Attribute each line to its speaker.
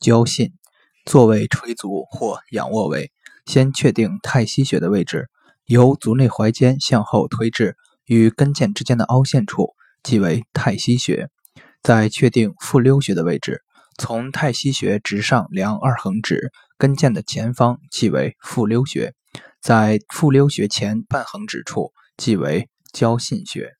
Speaker 1: 交信。坐位垂足或仰卧位，先确定太溪穴的位置，由足内踝尖向后推至与跟腱之间的凹陷处，即为太溪穴。再确定复溜穴的位置，从太溪穴直上量二横指跟腱的前方，即为复溜穴。在复溜穴前半横指处，即为交信穴。